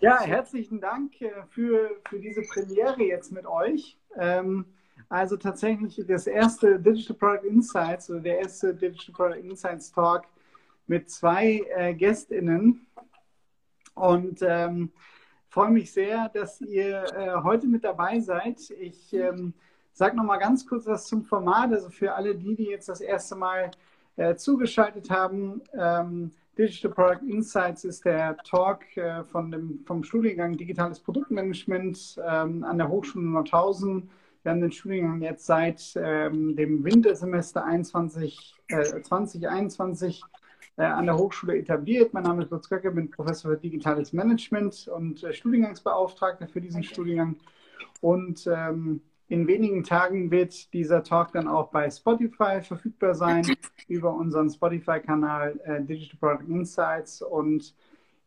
Ja, herzlichen Dank äh, für, für diese Premiere jetzt mit euch. Ähm, also tatsächlich das erste Digital Product Insights oder der erste Digital Product Insights Talk mit zwei äh, GästInnen. Und ähm, freue mich sehr, dass ihr äh, heute mit dabei seid. Ich ähm, sage noch mal ganz kurz was zum Format. Also für alle die, die jetzt das erste Mal äh, zugeschaltet haben, ähm, Digital Product Insights ist der Talk äh, von dem, vom Studiengang Digitales Produktmanagement ähm, an der Hochschule Nordhausen. Wir haben den Studiengang jetzt seit ähm, dem Wintersemester 21, äh, 2021 äh, an der Hochschule etabliert. Mein Name ist Lutz Göcke, bin Professor für Digitales Management und äh, Studiengangsbeauftragter für diesen Studiengang. Und ähm, in wenigen Tagen wird dieser Talk dann auch bei Spotify verfügbar sein, über unseren Spotify-Kanal äh, Digital Product Insights. Und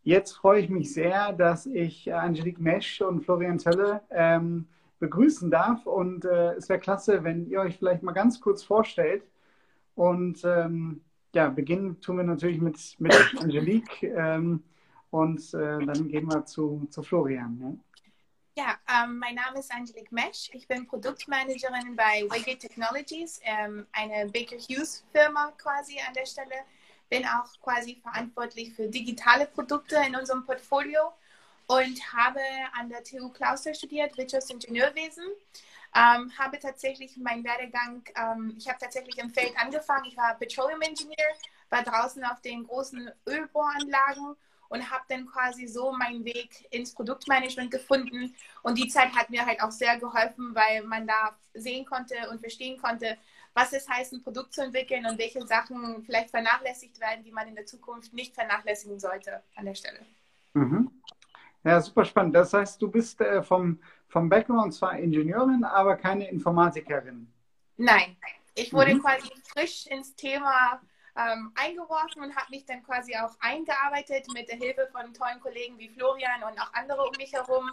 jetzt freue ich mich sehr, dass ich äh, Angelique Mesch und Florian Tölle ähm, begrüßen darf. Und äh, es wäre klasse, wenn ihr euch vielleicht mal ganz kurz vorstellt. Und ähm, ja, beginnen tun wir natürlich mit, mit Angelique. Ähm, und äh, dann gehen wir zu, zu Florian. Ja? Ja, ähm, mein Name ist Angelique Mesch. Ich bin Produktmanagerin bei Waygate Technologies, ähm, eine Baker Hughes Firma quasi an der Stelle. Bin auch quasi verantwortlich für digitale Produkte in unserem Portfolio und habe an der TU Clauster studiert, Wirtschaftsingenieurwesen. Ähm, habe tatsächlich meinen Werdegang, ähm, ich habe tatsächlich im Feld angefangen. Ich war Petroleum Engineer, war draußen auf den großen Ölbohranlagen und habe dann quasi so meinen Weg ins Produktmanagement gefunden. Und die Zeit hat mir halt auch sehr geholfen, weil man da sehen konnte und verstehen konnte, was es heißt, ein Produkt zu entwickeln und welche Sachen vielleicht vernachlässigt werden, die man in der Zukunft nicht vernachlässigen sollte an der Stelle. Mhm. Ja, super spannend. Das heißt, du bist äh, vom, vom Background zwar Ingenieurin, aber keine Informatikerin. Nein, ich wurde mhm. quasi frisch ins Thema ähm, eingeworfen und habe mich dann quasi auch eingearbeitet mit der Hilfe von tollen Kollegen wie Florian und auch andere um mich herum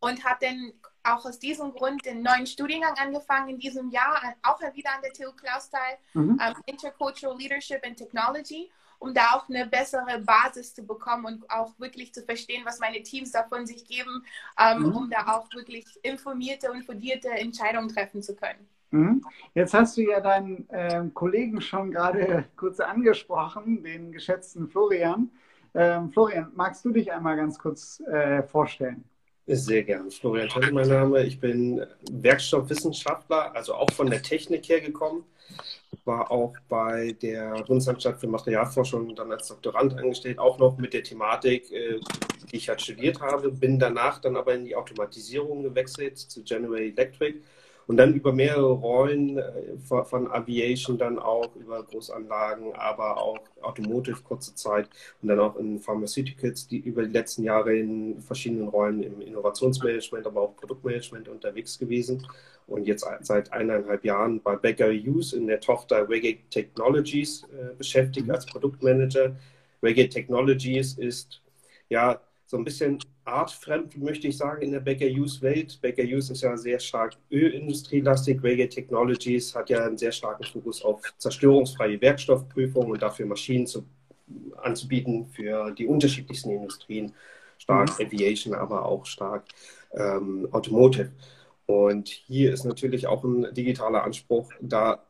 und habe dann auch aus diesem Grund den neuen Studiengang angefangen in diesem Jahr, auch wieder an der TU Clausthal, mhm. ähm, Intercultural Leadership and Technology, um da auch eine bessere Basis zu bekommen und auch wirklich zu verstehen, was meine Teams davon sich geben, ähm, mhm. um da auch wirklich informierte und fundierte Entscheidungen treffen zu können. Mhm. Jetzt hast du ja deinen äh, Kollegen schon gerade kurz angesprochen, den geschätzten Florian. Ähm, Florian, magst du dich einmal ganz kurz äh, vorstellen? Sehr gern. Florian Tönne, mein Name. Ich bin Werkstoffwissenschaftler, also auch von der Technik her gekommen. War auch bei der Bundesanstalt für Materialforschung dann als Doktorand angestellt, auch noch mit der Thematik, äh, die ich halt studiert habe. Bin danach dann aber in die Automatisierung gewechselt zu General Electric und dann über mehrere Rollen äh, von Aviation, dann auch über Großanlagen, aber auch Automotive kurze Zeit und dann auch in Pharmaceuticals, die über die letzten Jahre in verschiedenen Rollen im Innovationsmanagement, aber auch Produktmanagement unterwegs gewesen. Und jetzt seit eineinhalb Jahren bei Baker Hughes in der Tochter Reggae Technologies äh, beschäftigt als Produktmanager. Reggae Technologies ist ja so ein bisschen artfremd, möchte ich sagen, in der Baker Hughes Welt. Baker Hughes ist ja sehr stark ölindustrielastig. Reggae Technologies hat ja einen sehr starken Fokus auf zerstörungsfreie Werkstoffprüfung und dafür Maschinen zu, anzubieten für die unterschiedlichsten Industrien. Stark mhm. Aviation, aber auch stark ähm, Automotive. Und hier ist natürlich auch ein digitaler Anspruch, da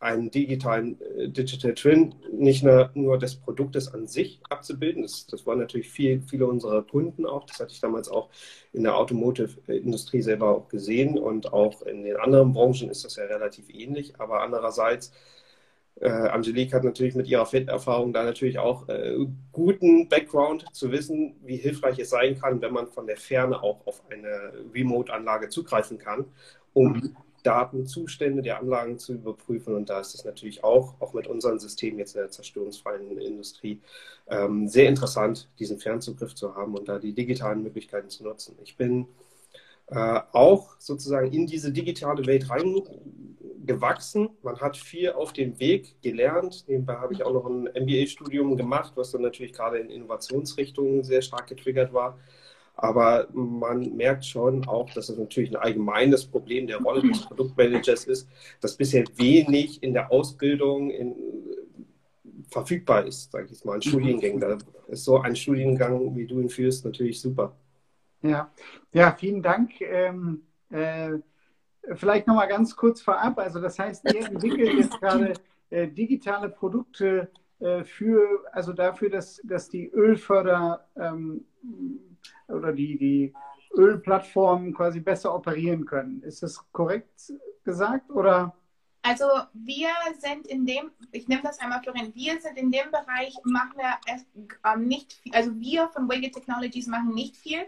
einen digitalen äh, Digital Twin nicht nur, nur des Produktes an sich abzubilden. Das, das waren natürlich viel, viele unserer Kunden auch. Das hatte ich damals auch in der Automotive-Industrie selber auch gesehen und auch in den anderen Branchen ist das ja relativ ähnlich. Aber andererseits, äh, Angelique hat natürlich mit ihrer Fit-Erfahrung da natürlich auch äh, guten Background zu wissen, wie hilfreich es sein kann, wenn man von der Ferne auch auf eine Remote-Anlage zugreifen kann, um mhm Datenzustände der Anlagen zu überprüfen. Und da ist es natürlich auch, auch mit unseren Systemen jetzt in der zerstörungsfreien Industrie, ähm, sehr interessant, diesen Fernzugriff zu haben und da die digitalen Möglichkeiten zu nutzen. Ich bin äh, auch sozusagen in diese digitale Welt reingewachsen. Man hat viel auf dem Weg gelernt. Nebenbei habe ich auch noch ein MBA-Studium gemacht, was dann natürlich gerade in Innovationsrichtungen sehr stark getriggert war. Aber man merkt schon auch, dass es natürlich ein allgemeines Problem der Rolle des Produktmanagers ist, dass bisher wenig in der Ausbildung in, verfügbar ist, sage ich jetzt mal, an Studiengängen. Da ist so ein Studiengang, wie du ihn führst, natürlich super. Ja, ja vielen Dank. Ähm, äh, vielleicht nochmal ganz kurz vorab. Also das heißt, ihr entwickelt jetzt gerade äh, digitale Produkte äh, für, also dafür, dass, dass die Ölförder ähm, oder die, die Ölplattformen quasi besser operieren können. Ist das korrekt gesagt oder? Also wir sind in dem, ich nehme das einmal Florian, wir sind in dem Bereich, machen wir ähm, nicht viel, also wir von Wigget Technologies machen nicht viel,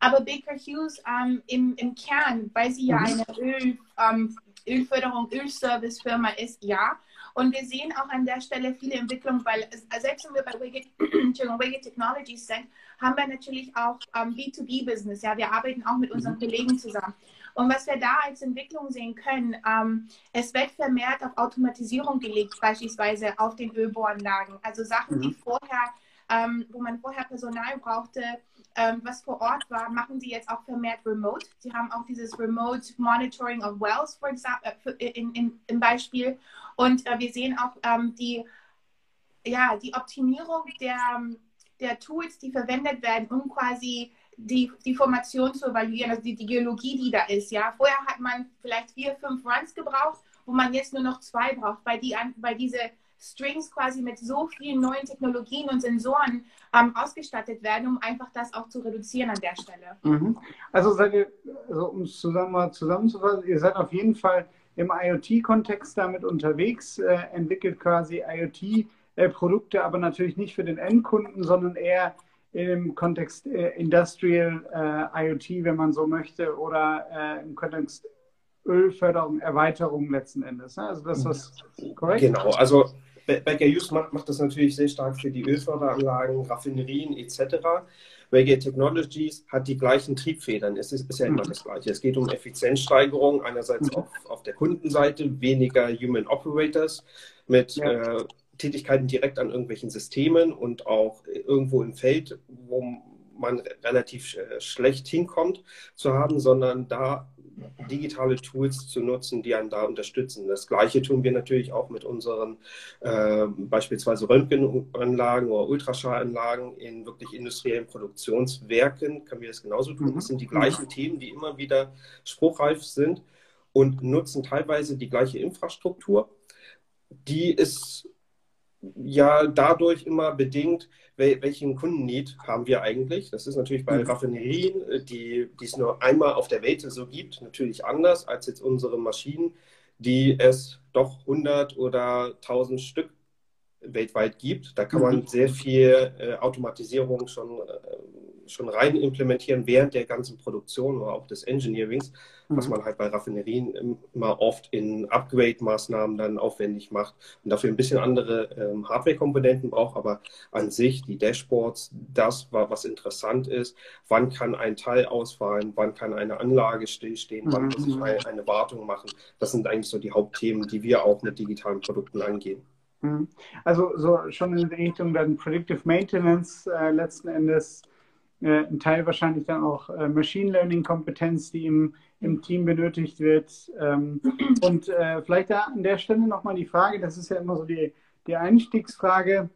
aber Baker Hughes ähm, im, im Kern, weil sie ja eine Öl, ähm, Ölförderung, Ölservice-Firma ist, ja, und wir sehen auch an der Stelle viele Entwicklungen, weil äh, selbst wenn wir bei Wicked Technologies sind, haben wir natürlich auch ähm, B2B-Business. Ja, wir arbeiten auch mit unseren mhm. Kollegen zusammen. Und was wir da als Entwicklung sehen können, ähm, es wird vermehrt auf Automatisierung gelegt, beispielsweise auf den Ölbohranlagen. Also Sachen, die mhm. vorher, ähm, wo man vorher Personal brauchte, ähm, was vor Ort war, machen sie jetzt auch vermehrt remote. Sie haben auch dieses Remote Monitoring of Wells, for example, äh, in, in, im Beispiel. Und äh, wir sehen auch ähm, die, ja, die Optimierung der, der Tools, die verwendet werden, um quasi die, die Formation zu evaluieren, also die, die Geologie, die da ist. Ja? Vorher hat man vielleicht vier, fünf Runs gebraucht, wo man jetzt nur noch zwei braucht, weil, die, weil diese Strings quasi mit so vielen neuen Technologien und Sensoren ähm, ausgestattet werden, um einfach das auch zu reduzieren an der Stelle. Mhm. Also seid ihr, also um es zusammen, zusammenzufassen, ihr seid auf jeden Fall im IoT-Kontext damit unterwegs, äh, entwickelt quasi IoT-Produkte, aber natürlich nicht für den Endkunden, sondern eher im Kontext äh, Industrial äh, IoT, wenn man so möchte, oder äh, im Kontext Ölförderung, Erweiterung letzten Endes. Ne? Also das ist korrekt? Genau, also Baker Hughes macht, macht das natürlich sehr stark für die Ölförderanlagen, Raffinerien etc. Reggae Technologies hat die gleichen Triebfedern. Es ist, ist ja immer mhm. das Gleiche. Es geht um Effizienzsteigerung, einerseits mhm. auf, auf der Kundenseite, weniger Human Operators mit ja. äh, Tätigkeiten direkt an irgendwelchen Systemen und auch irgendwo im Feld, wo man relativ äh, schlecht hinkommt, zu haben, sondern da digitale Tools zu nutzen, die einen da unterstützen. Das Gleiche tun wir natürlich auch mit unseren äh, beispielsweise Röntgenanlagen oder Ultraschallanlagen in wirklich industriellen Produktionswerken. Können wir das genauso tun? Das sind die gleichen mhm. Themen, die immer wieder spruchreif sind und nutzen teilweise die gleiche Infrastruktur. Die ist ja dadurch immer bedingt, welchen Kundenneed haben wir eigentlich. Das ist natürlich bei mhm. Raffinerien, äh, die, die es nur einmal auf der Welt so gibt, natürlich anders als jetzt unsere Maschinen, die es doch 100 oder 1000 Stück weltweit gibt. Da kann man mhm. sehr viel äh, Automatisierung schon äh, schon rein implementieren während der ganzen Produktion oder auch des Engineerings, mhm. was man halt bei Raffinerien immer oft in Upgrade-Maßnahmen dann aufwendig macht und dafür ein bisschen andere ähm, Hardware-Komponenten braucht, aber an sich die Dashboards, das war, was interessant ist, wann kann ein Teil ausfallen, wann kann eine Anlage stillstehen, mhm. wann muss ich eine, eine Wartung machen, das sind eigentlich so die Hauptthemen, die wir auch mit digitalen Produkten angehen. Mhm. Also so schon in Richtung dann Predictive Maintenance äh, letzten Endes äh, ein Teil wahrscheinlich dann auch äh, Machine Learning-Kompetenz, die im, im Team benötigt wird. Ähm, und äh, vielleicht da an der Stelle nochmal die Frage, das ist ja immer so die, die Einstiegsfrage,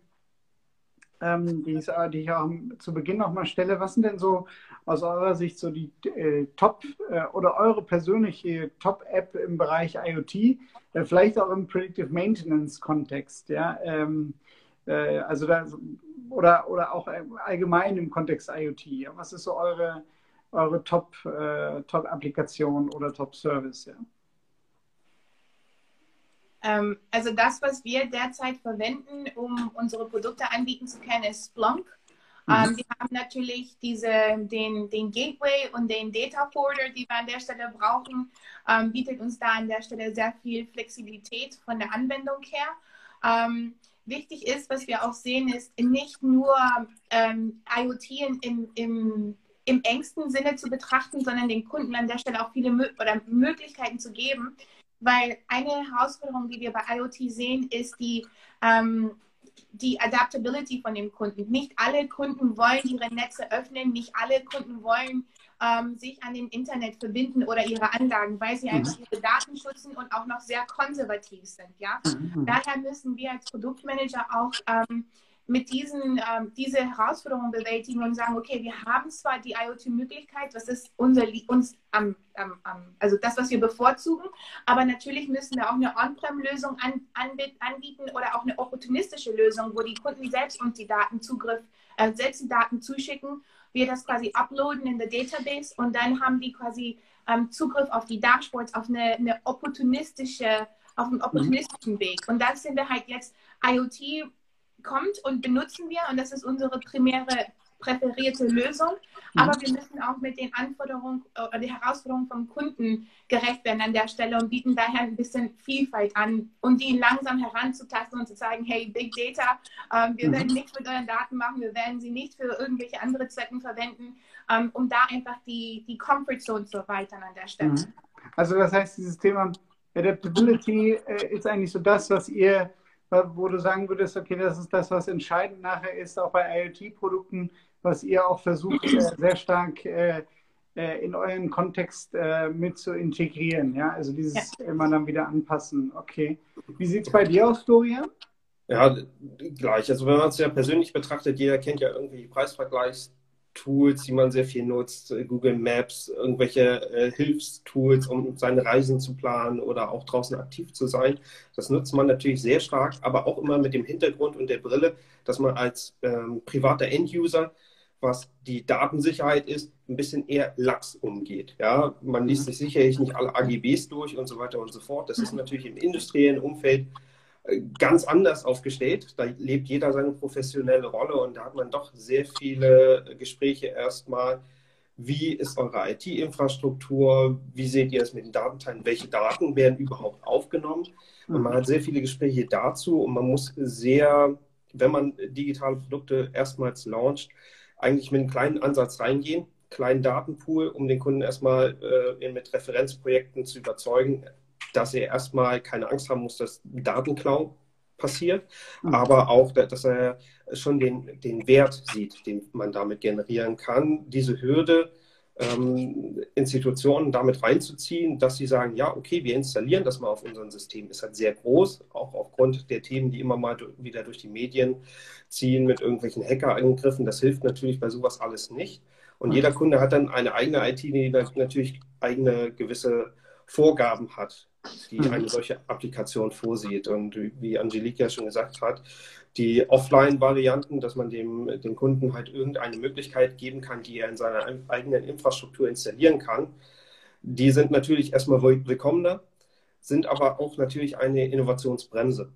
ähm, die, ich, die ich auch zu Beginn nochmal stelle. Was sind denn so aus eurer Sicht so die äh, Top äh, oder eure persönliche Top-App im Bereich IoT, äh, vielleicht auch im Predictive Maintenance-Kontext? Ja? Ähm, also da oder, oder auch allgemein im Kontext IoT? Was ist so eure, eure Top-Applikation äh, Top oder Top-Service? Ja? Ähm, also das, was wir derzeit verwenden, um unsere Produkte anbieten zu können, ist Splunk. Mhm. Ähm, wir haben natürlich diese, den, den Gateway und den Data Forwarder, die wir an der Stelle brauchen, ähm, bietet uns da an der Stelle sehr viel Flexibilität von der Anwendung her. Ähm, wichtig ist, was wir auch sehen, ist nicht nur ähm, IoT in, im, im engsten Sinne zu betrachten, sondern den Kunden an der Stelle auch viele Mö oder Möglichkeiten zu geben. Weil eine Herausforderung, die wir bei IoT sehen, ist die, ähm, die Adaptability von dem Kunden. Nicht alle Kunden wollen ihre Netze öffnen, nicht alle Kunden wollen ähm, sich an dem Internet verbinden oder ihre Anlagen, weil sie mhm. einfach ihre Daten schützen und auch noch sehr konservativ sind. Ja? Mhm. Daher müssen wir als Produktmanager auch ähm, mit diesen ähm, diese Herausforderungen bewältigen und sagen, okay, wir haben zwar die IoT-Möglichkeit, das ist unser uns am, am, am, also das, was wir bevorzugen, aber natürlich müssen wir auch eine On-Prem-Lösung an, anbieten oder auch eine opportunistische Lösung, wo die Kunden selbst uns die Daten Zugriff, äh, selbst die Daten zuschicken, wir das quasi uploaden in der Database und dann haben die quasi ähm, Zugriff auf die Dashboards auf eine, eine opportunistische auf einen opportunistischen mhm. Weg. Und da sind wir halt jetzt IoT kommt und benutzen wir und das ist unsere primäre präferierte Lösung. Mhm. Aber wir müssen auch mit den Anforderungen oder die Herausforderungen vom Kunden gerecht werden an der Stelle und bieten daher ein bisschen Vielfalt an, um die langsam heranzutasten und zu sagen, hey, Big Data, ähm, wir mhm. werden nichts mit euren Daten machen, wir werden sie nicht für irgendwelche andere Zwecken verwenden, ähm, um da einfach die, die Comfort Zone zu erweitern an der Stelle. Mhm. Also das heißt, dieses Thema Adaptability äh, ist eigentlich so das, was ihr wo du sagen würdest, okay, das ist das, was entscheidend nachher ist, auch bei IoT-Produkten, was ihr auch versucht, äh, sehr stark äh, äh, in euren Kontext äh, mit zu integrieren. Ja, also dieses ja. immer dann wieder anpassen. Okay. Wie sieht es bei dir aus, Florian? Ja, gleich. Also wenn man es ja persönlich betrachtet, jeder kennt ja irgendwie Preisvergleichs Tools, die man sehr viel nutzt, äh, Google Maps, irgendwelche äh, Hilfstools, um seine Reisen zu planen oder auch draußen aktiv zu sein. Das nutzt man natürlich sehr stark, aber auch immer mit dem Hintergrund und der Brille, dass man als ähm, privater Enduser, was die Datensicherheit ist, ein bisschen eher lax umgeht. Ja, man liest sich sicherlich nicht alle AGBs durch und so weiter und so fort. Das ist natürlich im industriellen Umfeld ganz anders aufgestellt. Da lebt jeder seine professionelle Rolle und da hat man doch sehr viele Gespräche erstmal. Wie ist eure IT-Infrastruktur? Wie seht ihr es mit den Datenteilen? Welche Daten werden überhaupt aufgenommen? Und man hat sehr viele Gespräche dazu und man muss sehr, wenn man digitale Produkte erstmals launcht, eigentlich mit einem kleinen Ansatz reingehen, kleinen Datenpool, um den Kunden erstmal äh, mit Referenzprojekten zu überzeugen, dass er erstmal keine Angst haben muss, dass Datenklau passiert, mhm. aber auch, dass er schon den, den Wert sieht, den man damit generieren kann. Diese Hürde, ähm, Institutionen damit reinzuziehen, dass sie sagen, ja, okay, wir installieren das mal auf unserem System, ist halt sehr groß, auch aufgrund der Themen, die immer mal wieder durch die Medien ziehen mit irgendwelchen Hackerangriffen. Das hilft natürlich bei sowas alles nicht. Und mhm. jeder Kunde hat dann eine eigene IT, die natürlich eigene gewisse Vorgaben hat die mhm. eine solche Applikation vorsieht. Und wie Angelique ja schon gesagt hat, die Offline-Varianten, dass man dem, dem Kunden halt irgendeine Möglichkeit geben kann, die er in seiner eigenen Infrastruktur installieren kann, die sind natürlich erstmal willkommener, sind aber auch natürlich eine Innovationsbremse.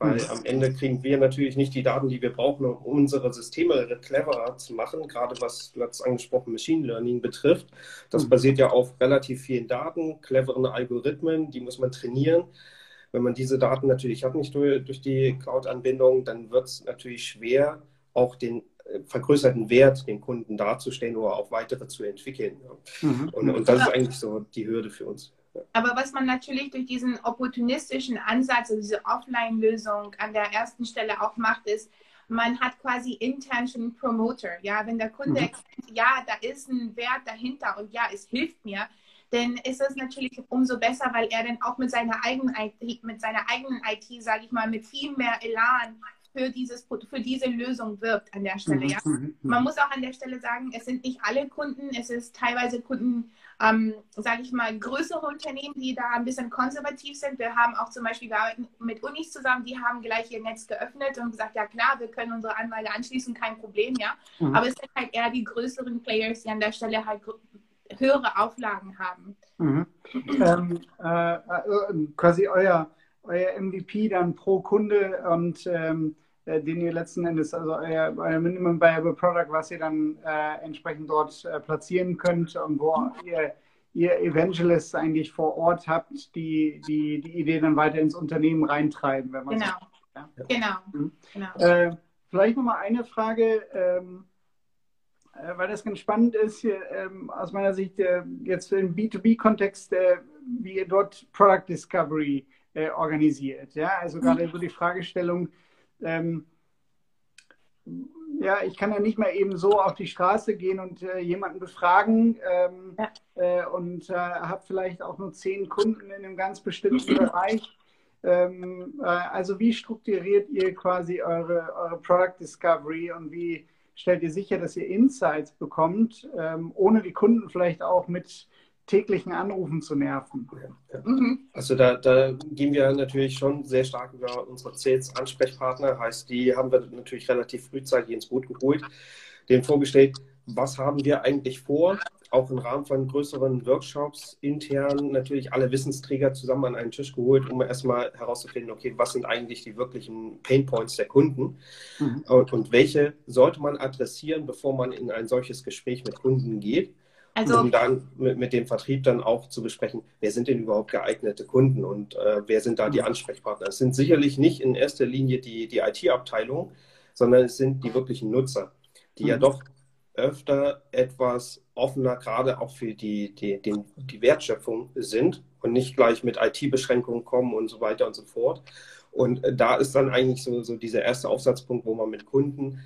Weil mhm. am Ende kriegen wir natürlich nicht die Daten, die wir brauchen, um unsere Systeme cleverer zu machen, gerade was du hast angesprochen Machine Learning betrifft. Das mhm. basiert ja auf relativ vielen Daten, cleveren Algorithmen, die muss man trainieren. Wenn man diese Daten natürlich hat, nicht durch, durch die Cloud-Anbindung, dann wird es natürlich schwer, auch den äh, vergrößerten Wert dem Kunden darzustellen oder auch weitere zu entwickeln. Mhm. Und, und das ist eigentlich so die Hürde für uns. Aber was man natürlich durch diesen opportunistischen Ansatz, also diese Offline-Lösung an der ersten Stelle auch macht, ist, man hat quasi intern schon einen Promoter. Ja, wenn der Kunde mhm. erkennt, ja, da ist ein Wert dahinter und ja, es hilft mir, dann ist es natürlich umso besser, weil er dann auch mit seiner eigenen IT, mit seiner eigenen IT, sage ich mal, mit viel mehr Elan für, dieses, für diese Lösung wirbt an der Stelle. Ja? Mhm, mhm, man muss auch an der Stelle sagen, es sind nicht alle Kunden, es ist teilweise Kunden, ähm, sage ich mal, größere Unternehmen, die da ein bisschen konservativ sind. Wir haben auch zum Beispiel, wir arbeiten mit Unis zusammen, die haben gleich ihr Netz geöffnet und gesagt, ja klar, wir können unsere Anlage anschließen, kein Problem, ja. Mhm. Aber es sind halt eher die größeren Players, die an der Stelle halt höhere Auflagen haben. Mhm. Ähm, äh, äh, quasi euer, euer MVP dann pro Kunde und ähm, äh, den ihr letzten Endes, also euer, euer Minimum Viable Product, was ihr dann äh, entsprechend dort äh, platzieren könnt und wo ihr, ihr Evangelists eigentlich vor Ort habt, die, die die Idee dann weiter ins Unternehmen reintreiben. Wenn man genau. So, ja. genau. Mhm. genau. Äh, vielleicht nochmal eine Frage. Ähm, äh, weil das ganz spannend ist, hier, ähm, aus meiner Sicht äh, jetzt im B2B-Kontext, äh, wie ihr dort Product Discovery äh, organisiert. Ja, also gerade so die Fragestellung, ähm, ja, ich kann ja nicht mehr eben so auf die Straße gehen und äh, jemanden befragen ähm, ja. Äh, und habe vielleicht auch nur zehn Kunden in einem ganz bestimmten Bereich. Ähm, also wie strukturiert ihr quasi eure, eure Product Discovery und wie stellt ihr sicher, dass ihr Insights bekommt, ähm, ohne die Kunden vielleicht auch mit täglichen Anrufen zu nerven. Ja, mhm. Also da, da, gehen wir natürlich schon sehr stark über unsere Sales-Ansprechpartner. Heißt, die haben wir natürlich relativ frühzeitig ins Boot geholt, denen vorgestellt, was haben wir eigentlich vor, auch im Rahmen von größeren Workshops intern natürlich alle Wissensträger zusammen an einen Tisch geholt, um erstmal herauszufinden, okay, was sind eigentlich die wirklichen Painpoints der Kunden mhm. und, und, welche sollte man adressieren, bevor man in ein solches Gespräch mit Kunden geht. Also, um dann mit, mit, dem Vertrieb dann auch zu besprechen, wer sind denn überhaupt geeignete Kunden und äh, wer sind da die mhm. Ansprechpartner. Es sind sicherlich nicht in erster Linie die, die IT-Abteilung, sondern es sind die wirklichen Nutzer, die mhm. ja doch öfter etwas offener, gerade auch für die, die, die, die Wertschöpfung sind und nicht gleich mit IT-Beschränkungen kommen und so weiter und so fort. Und da ist dann eigentlich so, so dieser erste Aufsatzpunkt, wo man mit Kunden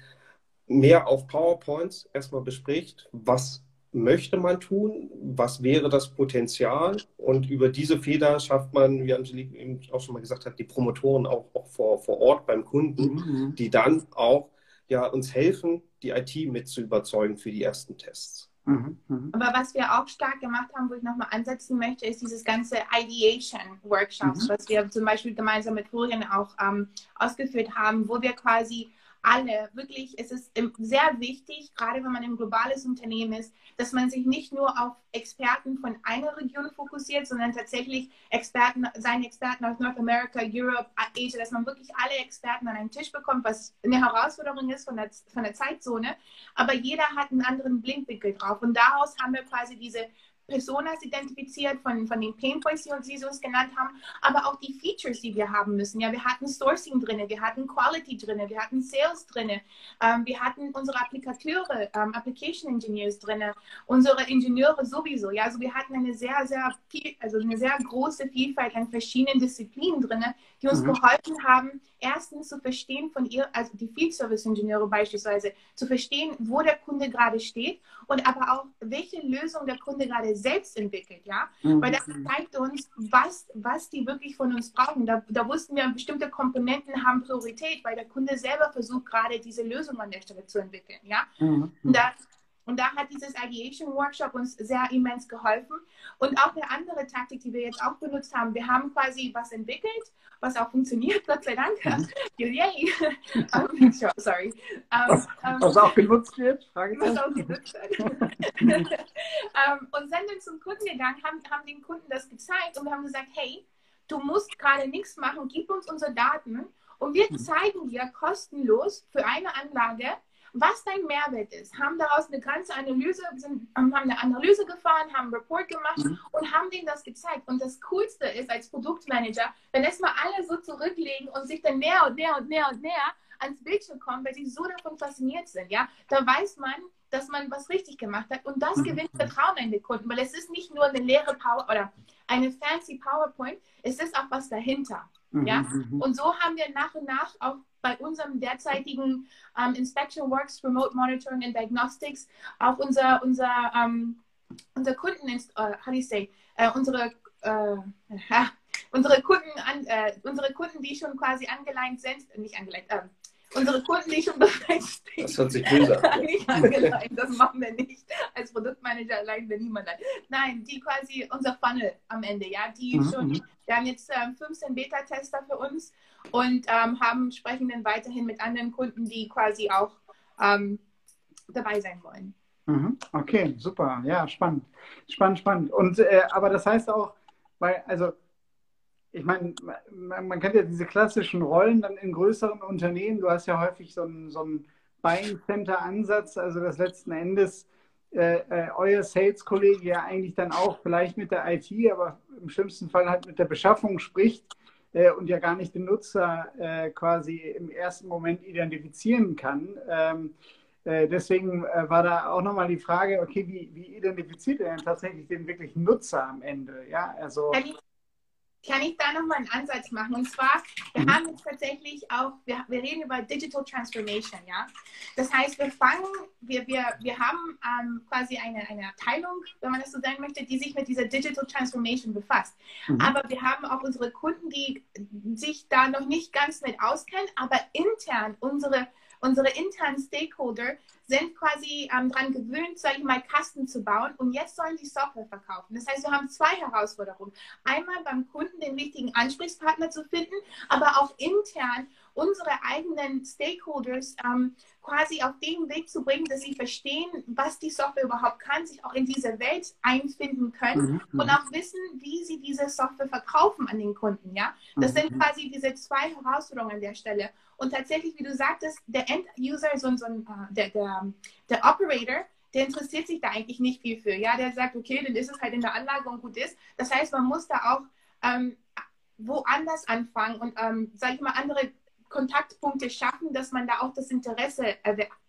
mehr auf PowerPoints erstmal bespricht, was möchte man tun, was wäre das Potenzial und über diese Feder schafft man, wie Angelique eben auch schon mal gesagt hat, die Promotoren auch, auch vor, vor Ort beim Kunden, mhm. die dann auch ja, uns helfen, die IT mit zu überzeugen für die ersten Tests. Mhm, mh. Aber was wir auch stark gemacht haben, wo ich nochmal ansetzen möchte, ist dieses ganze Ideation-Workshops, mhm. was wir zum Beispiel gemeinsam mit Florian auch ähm, ausgeführt haben, wo wir quasi alle, wirklich, es ist sehr wichtig, gerade wenn man ein globales Unternehmen ist, dass man sich nicht nur auf Experten von einer Region fokussiert, sondern tatsächlich Experten, seine Experten aus North America, Europe, Asia, dass man wirklich alle Experten an einen Tisch bekommt, was eine Herausforderung ist von der, von der Zeitzone. Aber jeder hat einen anderen Blinkwinkel drauf. Und daraus haben wir quasi diese Personas identifiziert von, von den Painpoints, die uns, die uns genannt haben, aber auch die Features, die wir haben müssen. Ja, wir hatten Sourcing drin, wir hatten Quality drin, wir hatten Sales drin, ähm, wir hatten unsere Applikateure, ähm, Application Engineers drin, unsere Ingenieure sowieso. Ja, also wir hatten eine sehr, sehr viel, also eine sehr große Vielfalt an verschiedenen Disziplinen drin, die uns mhm. geholfen haben, erstens zu verstehen von ihr, also die Field Service Ingenieure beispielsweise, zu verstehen, wo der Kunde gerade steht und aber auch, welche Lösung der Kunde gerade selbst entwickelt, ja, mhm. weil das zeigt uns, was, was die wirklich von uns brauchen. Da, da wussten wir, bestimmte Komponenten haben Priorität, weil der Kunde selber versucht gerade diese Lösung an der Stelle zu entwickeln, ja. Mhm. Da und da hat dieses Ideation Workshop uns sehr immens geholfen. Und auch eine andere Taktik, die wir jetzt auch benutzt haben, wir haben quasi was entwickelt, was auch funktioniert, Gott sei Dank. Mhm. Yay! um, sorry. Um, was, um, was, auch genutzt wird? Frage was auch genutzt wird. und sind dann zum Kunden gegangen, haben, haben den Kunden das gezeigt und wir haben gesagt, hey, du musst gerade nichts machen, gib uns unsere Daten und wir mhm. zeigen dir kostenlos für eine Anlage, was dein Mehrwert ist, haben daraus eine ganze Analyse, sind, haben eine Analyse gefahren, haben einen Report gemacht mhm. und haben denen das gezeigt. Und das Coolste ist als Produktmanager, wenn erstmal alle so zurücklegen und sich dann näher und näher und näher und näher ans Bildschirm kommen, weil sie so davon fasziniert sind. Ja, da weiß man, dass man was richtig gemacht hat und das mhm. gewinnt Vertrauen in den Kunden, weil es ist nicht nur eine leere Power oder eine fancy PowerPoint, es ist auch was dahinter. Mhm. Ja, mhm. und so haben wir nach und nach auch bei unserem derzeitigen ähm, Inspection Works, Remote Monitoring and Diagnostics auch unser, unser, ähm, unser Kunden, uh, how do you say, uh, unsere, uh, unsere Kunden, an, unsere Kunden, die schon quasi angeleint sind, nicht angeleint, ähm, unsere Kunden, die schon bereits stehen. Das hört sich böse an. nicht angeleint, das machen wir nicht. Als Produktmanager leiten wir niemanden ein. Nein, die quasi unser Funnel am Ende, ja, die mhm. schon, mhm. wir haben jetzt ähm, 15 Beta-Tester für uns und ähm, haben sprechen dann weiterhin mit anderen Kunden, die quasi auch ähm, dabei sein wollen. Mhm. Okay, super, ja, spannend, spannend, spannend. Und äh, aber das heißt auch, weil also ich meine, man, man, kennt ja diese klassischen Rollen dann in größeren Unternehmen. Du hast ja häufig so einen, so einen Buying Center Ansatz, also das letzten Endes äh, äh, euer Sales-Kollege ja eigentlich dann auch vielleicht mit der IT, aber im schlimmsten Fall halt mit der Beschaffung spricht äh, und ja gar nicht den Nutzer äh, quasi im ersten Moment identifizieren kann. Ähm, äh, deswegen äh, war da auch nochmal die Frage, okay, wie, wie identifiziert er denn tatsächlich den wirklichen Nutzer am Ende? Ja, also kann ich da nochmal einen Ansatz machen. Und zwar, wir mhm. haben jetzt tatsächlich auch, wir, wir reden über Digital Transformation, ja. Das heißt, wir fangen, wir, wir, wir haben ähm, quasi eine, eine Abteilung, wenn man das so sagen möchte, die sich mit dieser Digital Transformation befasst. Mhm. Aber wir haben auch unsere Kunden, die sich da noch nicht ganz mit auskennen, aber intern unsere unsere internen Stakeholder sind quasi ähm, daran gewöhnt, sage ich mal, Kasten zu bauen und jetzt sollen sie Software verkaufen. Das heißt, wir haben zwei Herausforderungen. Einmal beim Kunden den richtigen Ansprechpartner zu finden, aber auch intern unsere eigenen Stakeholders ähm, quasi auf den Weg zu bringen, dass sie verstehen, was die Software überhaupt kann, sich auch in diese Welt einfinden können mhm. und mhm. auch wissen, wie sie diese Software verkaufen an den Kunden. Ja, das mhm. sind quasi diese zwei Herausforderungen an der Stelle. Und tatsächlich, wie du sagtest, der End-User, so, so äh, der, der, der Operator, der interessiert sich da eigentlich nicht viel für. Ja, der sagt, okay, dann ist es halt in der Anlage und gut ist. Das heißt, man muss da auch ähm, woanders anfangen und, ähm, sage ich mal, andere Kontaktpunkte schaffen, dass man da auch das Interesse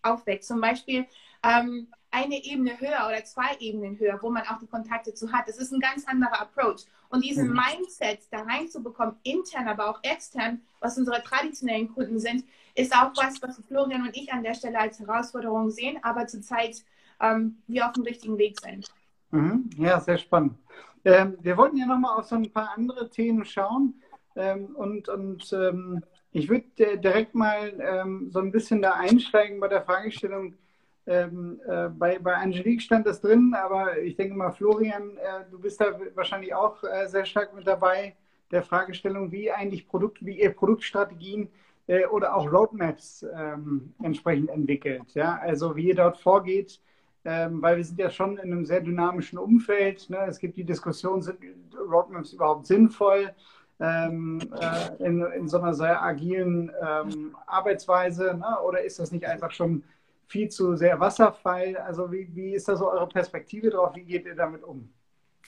aufweckt. Zum Beispiel ähm, eine Ebene höher oder zwei Ebenen höher, wo man auch die Kontakte zu hat. Das ist ein ganz anderer Approach. Und diesen mhm. Mindset da reinzubekommen, intern, aber auch extern, was unsere traditionellen Kunden sind, ist auch was, was Florian und ich an der Stelle als Herausforderung sehen, aber zurzeit ähm, wir auf dem richtigen Weg sind. Mhm. Ja, sehr spannend. Ähm, wir wollten ja nochmal auf so ein paar andere Themen schauen. Ähm, und und ähm, ich würde direkt mal ähm, so ein bisschen da einsteigen bei der Fragestellung, ähm, äh, bei, bei Angelique stand das drin, aber ich denke mal, Florian, äh, du bist da wahrscheinlich auch äh, sehr stark mit dabei, der Fragestellung, wie eigentlich Produkt, wie ihr Produktstrategien äh, oder auch Roadmaps ähm, entsprechend entwickelt. Ja? Also wie ihr dort vorgeht, ähm, weil wir sind ja schon in einem sehr dynamischen Umfeld. Ne? Es gibt die Diskussion, sind Roadmaps überhaupt sinnvoll? Ähm, äh, in, in, so einer sehr agilen ähm, Arbeitsweise? Ne? Oder ist das nicht einfach schon viel zu sehr Wasserfall. Also wie, wie ist da so eure Perspektive drauf? Wie geht ihr damit um?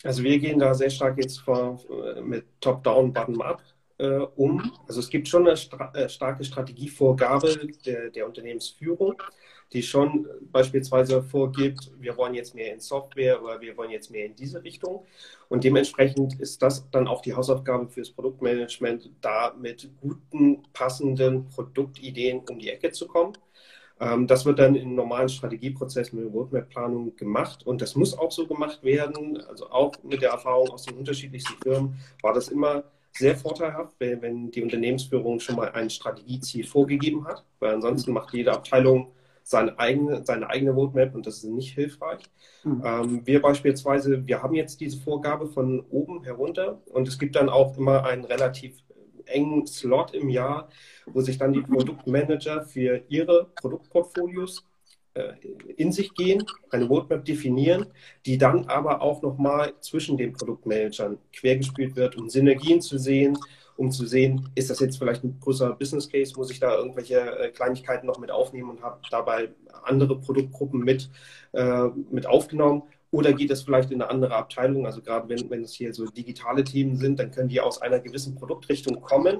Also wir gehen da sehr stark jetzt vor, äh, mit Top-Down, Bottom-up äh, um. Also es gibt schon eine stra äh, starke Strategievorgabe der, der Unternehmensführung, die schon beispielsweise vorgibt, wir wollen jetzt mehr in Software oder wir wollen jetzt mehr in diese Richtung. Und dementsprechend ist das dann auch die Hausaufgabe fürs Produktmanagement, da mit guten, passenden Produktideen um die Ecke zu kommen. Ähm, das wird dann im normalen Strategieprozess mit Roadmap-Planung gemacht und das muss auch so gemacht werden. Also auch mit der Erfahrung aus den unterschiedlichsten Firmen war das immer sehr vorteilhaft, wenn die Unternehmensführung schon mal ein Strategieziel vorgegeben hat, weil ansonsten macht jede Abteilung seine eigene, seine eigene Roadmap und das ist nicht hilfreich. Mhm. Ähm, wir beispielsweise, wir haben jetzt diese Vorgabe von oben herunter und es gibt dann auch immer einen relativ engen Slot im Jahr, wo sich dann die Produktmanager für ihre Produktportfolios äh, in sich gehen, eine Roadmap definieren, die dann aber auch nochmal zwischen den Produktmanagern quergespielt wird, um Synergien zu sehen, um zu sehen, ist das jetzt vielleicht ein größerer Business Case, muss ich da irgendwelche äh, Kleinigkeiten noch mit aufnehmen und habe dabei andere Produktgruppen mit, äh, mit aufgenommen. Oder geht es vielleicht in eine andere Abteilung? Also gerade wenn, wenn es hier so digitale Themen sind, dann können die aus einer gewissen Produktrichtung kommen,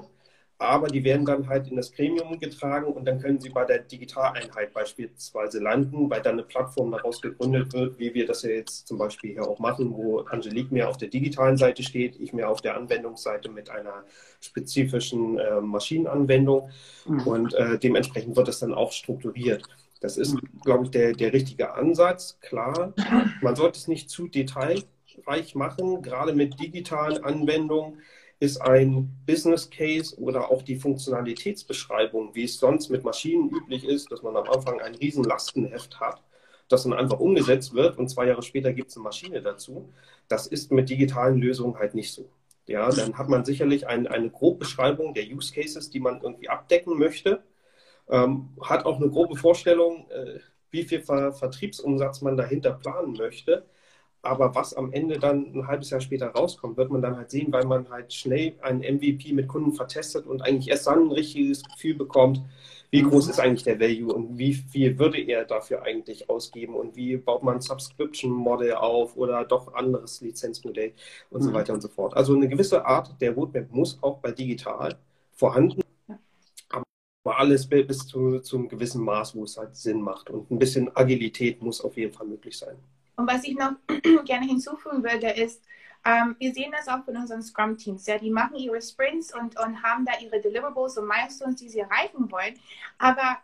aber die werden dann halt in das Gremium getragen und dann können sie bei der Digitaleinheit beispielsweise landen, weil dann eine Plattform daraus gegründet wird, wie wir das ja jetzt zum Beispiel hier auch machen, wo Angelique mehr auf der digitalen Seite steht, ich mehr auf der Anwendungsseite mit einer spezifischen äh, Maschinenanwendung mhm. und äh, dementsprechend wird das dann auch strukturiert. Das ist, glaube ich, der, der richtige Ansatz. Klar, man sollte es nicht zu detailreich machen. Gerade mit digitalen Anwendungen ist ein Business Case oder auch die Funktionalitätsbeschreibung, wie es sonst mit Maschinen üblich ist, dass man am Anfang ein riesen Lastenheft hat, das dann einfach umgesetzt wird und zwei Jahre später gibt es eine Maschine dazu. Das ist mit digitalen Lösungen halt nicht so. Ja, dann hat man sicherlich ein, eine Grobbeschreibung der Use Cases, die man irgendwie abdecken möchte ähm, hat auch eine grobe Vorstellung, äh, wie viel Ver Vertriebsumsatz man dahinter planen möchte. Aber was am Ende dann ein halbes Jahr später rauskommt, wird man dann halt sehen, weil man halt schnell einen MVP mit Kunden vertestet und eigentlich erst dann ein richtiges Gefühl bekommt, wie groß mhm. ist eigentlich der Value und wie viel würde er dafür eigentlich ausgeben und wie baut man ein Subscription-Modell auf oder doch anderes Lizenzmodell und mhm. so weiter und so fort. Also eine gewisse Art der Roadmap muss auch bei digital vorhanden, alles bis zu, einem gewissen Maß, wo es halt Sinn macht und ein bisschen Agilität muss auf jeden Fall möglich sein. Und was ich noch gerne hinzufügen würde, ist, ähm, wir sehen das auch von unseren Scrum-Teams. Ja, die machen ihre Sprints und, und haben da ihre Deliverables und Milestones, die sie erreichen wollen. Aber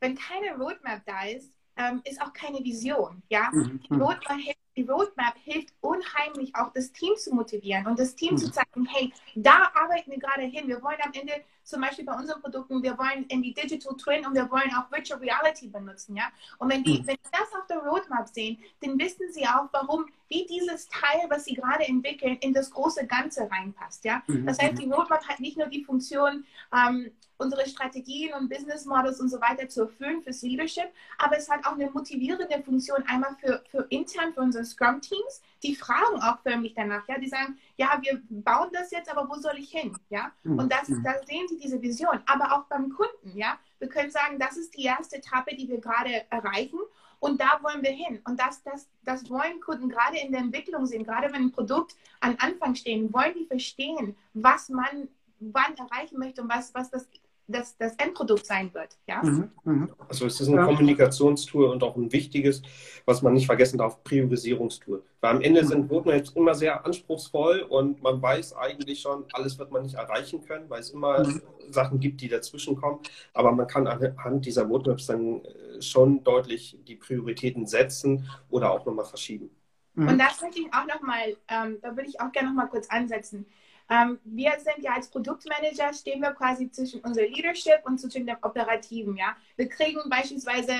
wenn keine Roadmap da ist, ähm, ist auch keine Vision. Ja, mhm. die, Roadmap hilft, die, Roadmap hilft, unheimlich auch das Team zu motivieren und das Team mhm. zu zeigen, hey, da arbeiten wir gerade hin. Wir wollen am Ende zum Beispiel bei unseren Produkten, wir wollen in die Digital Twin und wir wollen auch Virtual Reality benutzen, ja. Und wenn die, mhm. wenn die das auf der Roadmap sehen, dann wissen sie auch, warum, wie dieses Teil, was sie gerade entwickeln, in das große Ganze reinpasst, ja. Mhm. Das heißt, die Roadmap hat nicht nur die Funktion, ähm, unsere Strategien und Business Models und so weiter zu erfüllen fürs Leadership, aber es hat auch eine motivierende Funktion einmal für, für intern, für unsere Scrum-Teams, die fragen auch förmlich danach, ja, die sagen, ja, wir bauen das jetzt, aber wo soll ich hin, ja, mhm. und das, mhm. da sehen sie diese Vision, aber auch beim Kunden, ja, wir können sagen, das ist die erste Etappe, die wir gerade erreichen und da wollen wir hin. Und das, das, das wollen Kunden gerade in der Entwicklung sehen, gerade wenn ein Produkt an Anfang stehen, wollen die verstehen, was man wann erreichen möchte und was, was das das, das Endprodukt sein wird. Ja? Mhm, mhm. Also es ist ein ja. Kommunikationstool und auch ein wichtiges, was man nicht vergessen darf, Priorisierungstool. Weil am Ende sind Roadmaps immer sehr anspruchsvoll und man weiß eigentlich schon, alles wird man nicht erreichen können, weil es immer mhm. Sachen gibt, die dazwischen kommen. Aber man kann anhand dieser Roadmaps dann äh, schon deutlich die Prioritäten setzen oder auch nochmal verschieben. Und mhm. das möchte ich auch nochmal, ähm, da würde ich auch gerne nochmal kurz ansetzen. Ähm, wir sind ja als Produktmanager, stehen wir quasi zwischen unserem Leadership und zwischen dem Operativen. Ja? Wir kriegen beispielsweise